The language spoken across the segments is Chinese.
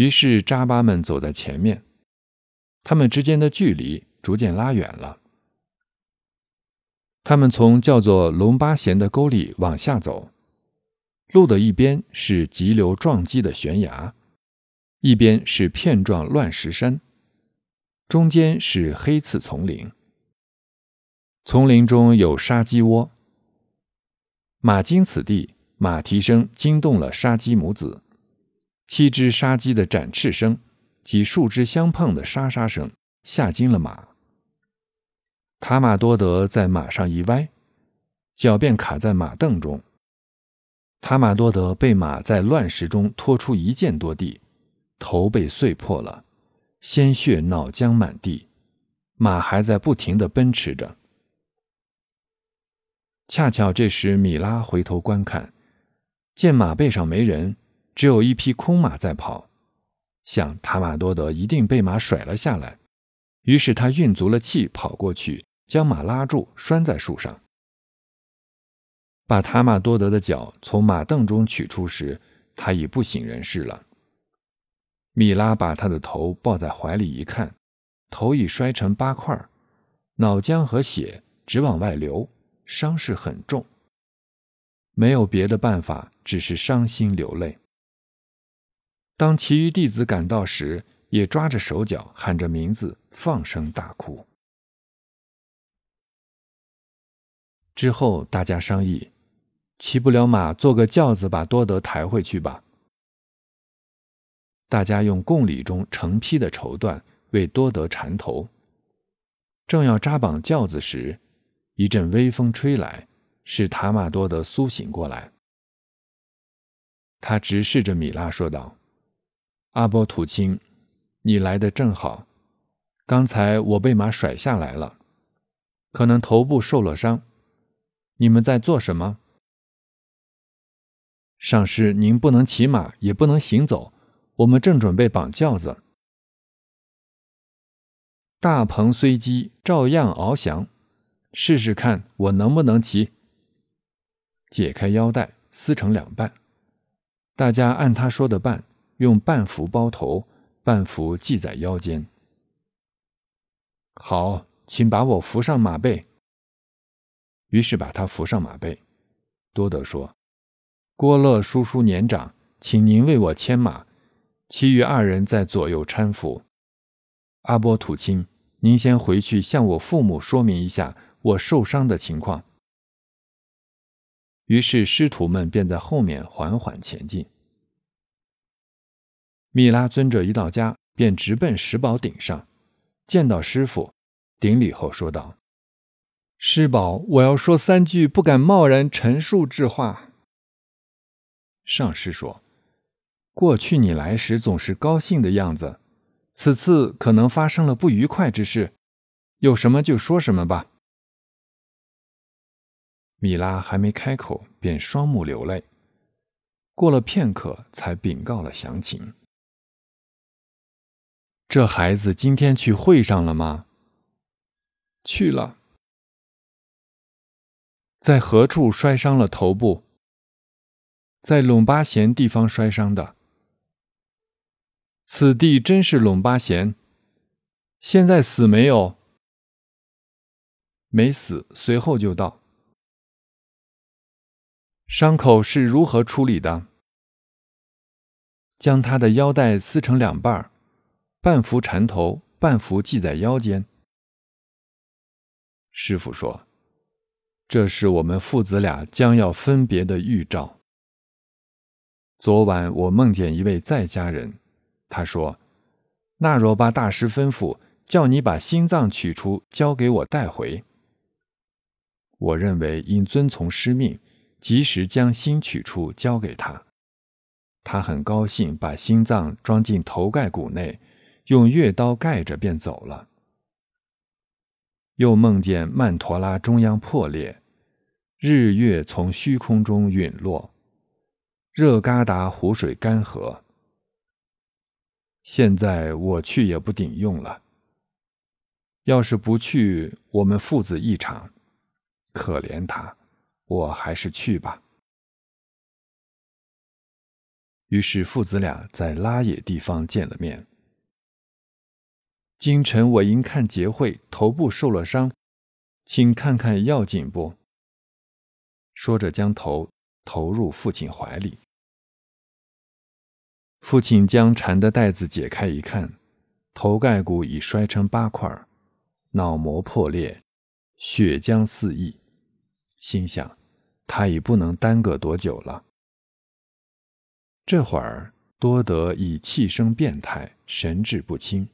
于是扎巴们走在前面，他们之间的距离逐渐拉远了。他们从叫做龙巴贤的沟里往下走，路的一边是急流撞击的悬崖，一边是片状乱石山，中间是黑刺丛林。丛林中有杀鸡窝。马经此地，马蹄声惊动了杀鸡母子，七只杀鸡的展翅声及数只相碰的沙沙声吓惊了马。塔马多德在马上一歪，脚便卡在马凳中。塔马多德被马在乱石中拖出一箭多地，头被碎破了，鲜血脑浆满地。马还在不停地奔驰着。恰巧这时米拉回头观看，见马背上没人，只有一匹空马在跑，想塔马多德一定被马甩了下来。于是他运足了气跑过去。将马拉住，拴在树上。把塔马多德的脚从马凳中取出时，他已不省人事了。米拉把他的头抱在怀里一看，头已摔成八块，脑浆和血直往外流，伤势很重。没有别的办法，只是伤心流泪。当其余弟子赶到时，也抓着手脚，喊着名字，放声大哭。之后，大家商议，骑不了马，坐个轿子把多德抬回去吧。大家用贡礼中成批的绸缎为多德缠头，正要扎绑轿子时，一阵微风吹来，使塔马多德苏醒过来。他直视着米拉说道：“阿波土亲，你来的正好。刚才我被马甩下来了，可能头部受了伤。”你们在做什么？上师，您不能骑马，也不能行走，我们正准备绑轿子。大鹏虽击，照样翱翔。试试看，我能不能骑？解开腰带，撕成两半。大家按他说的办，用半幅包头，半幅系在腰间。好，请把我扶上马背。于是把他扶上马背。多德说：“郭乐叔叔年长，请您为我牵马，其余二人在左右搀扶。阿波土亲，您先回去向我父母说明一下我受伤的情况。”于是师徒们便在后面缓缓前进。米拉尊者一到家，便直奔石宝顶上，见到师傅，顶礼后说道。师宝，我要说三句不敢贸然陈述之话。上师说：“过去你来时总是高兴的样子，此次可能发生了不愉快之事，有什么就说什么吧。”米拉还没开口，便双目流泪。过了片刻，才禀告了详情。这孩子今天去会上了吗？去了。在何处摔伤了头部？在陇巴贤地方摔伤的。此地真是陇巴贤。现在死没有？没死，随后就到。伤口是如何处理的？将他的腰带撕成两半，半幅缠头，半幅系在腰间。师傅说。这是我们父子俩将要分别的预兆。昨晚我梦见一位在家人，他说：“那若巴大师吩咐叫你把心脏取出，交给我带回。”我认为应遵从师命，及时将心取出交给他。他很高兴，把心脏装进头盖骨内，用月刀盖着便走了。又梦见曼陀拉中央破裂。日月从虚空中陨落，热疙瘩湖水干涸。现在我去也不顶用了。要是不去，我们父子一场，可怜他，我还是去吧。于是父子俩在拉野地方见了面。今晨我因看节会，头部受了伤，请看看要紧不？说着，将头投入父亲怀里。父亲将缠的带子解开一看，头盖骨已摔成八块，脑膜破裂，血浆四溢，心想他已不能耽搁多久了。这会儿，多德已气声变态，神志不清。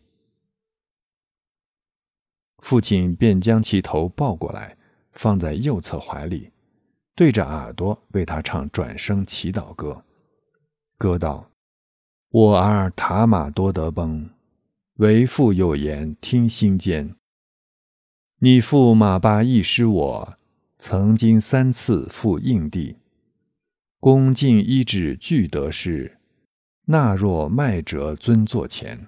父亲便将其头抱过来，放在右侧怀里，对着耳朵为他唱转生祈祷歌。歌道：“我儿塔玛多德崩，为父有言听心间。你父马巴一师我，曾经三次赴印地，恭敬医治俱得事，纳若脉者尊座前。”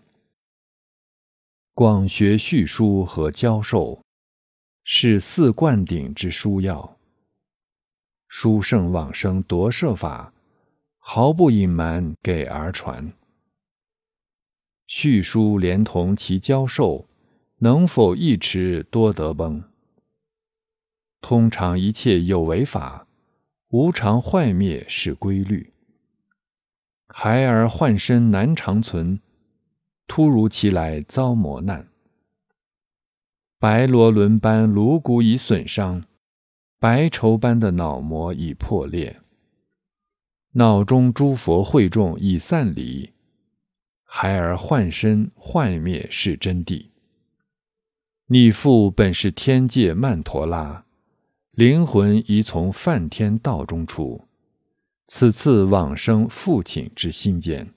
广学叙书和教授，是四灌顶之书要。书圣往生夺舍法，毫不隐瞒给儿传。叙书连同其教授，能否一持多得崩？通常一切有为法，无常坏灭是规律。孩儿幻身难长存。突如其来遭磨难，白罗轮般颅骨已损伤，白绸般的脑膜已破裂，脑中诸佛会众已散离，孩儿幻身幻灭是真谛。你父本是天界曼陀拉，灵魂已从梵天道中出，此次往生父亲之心间。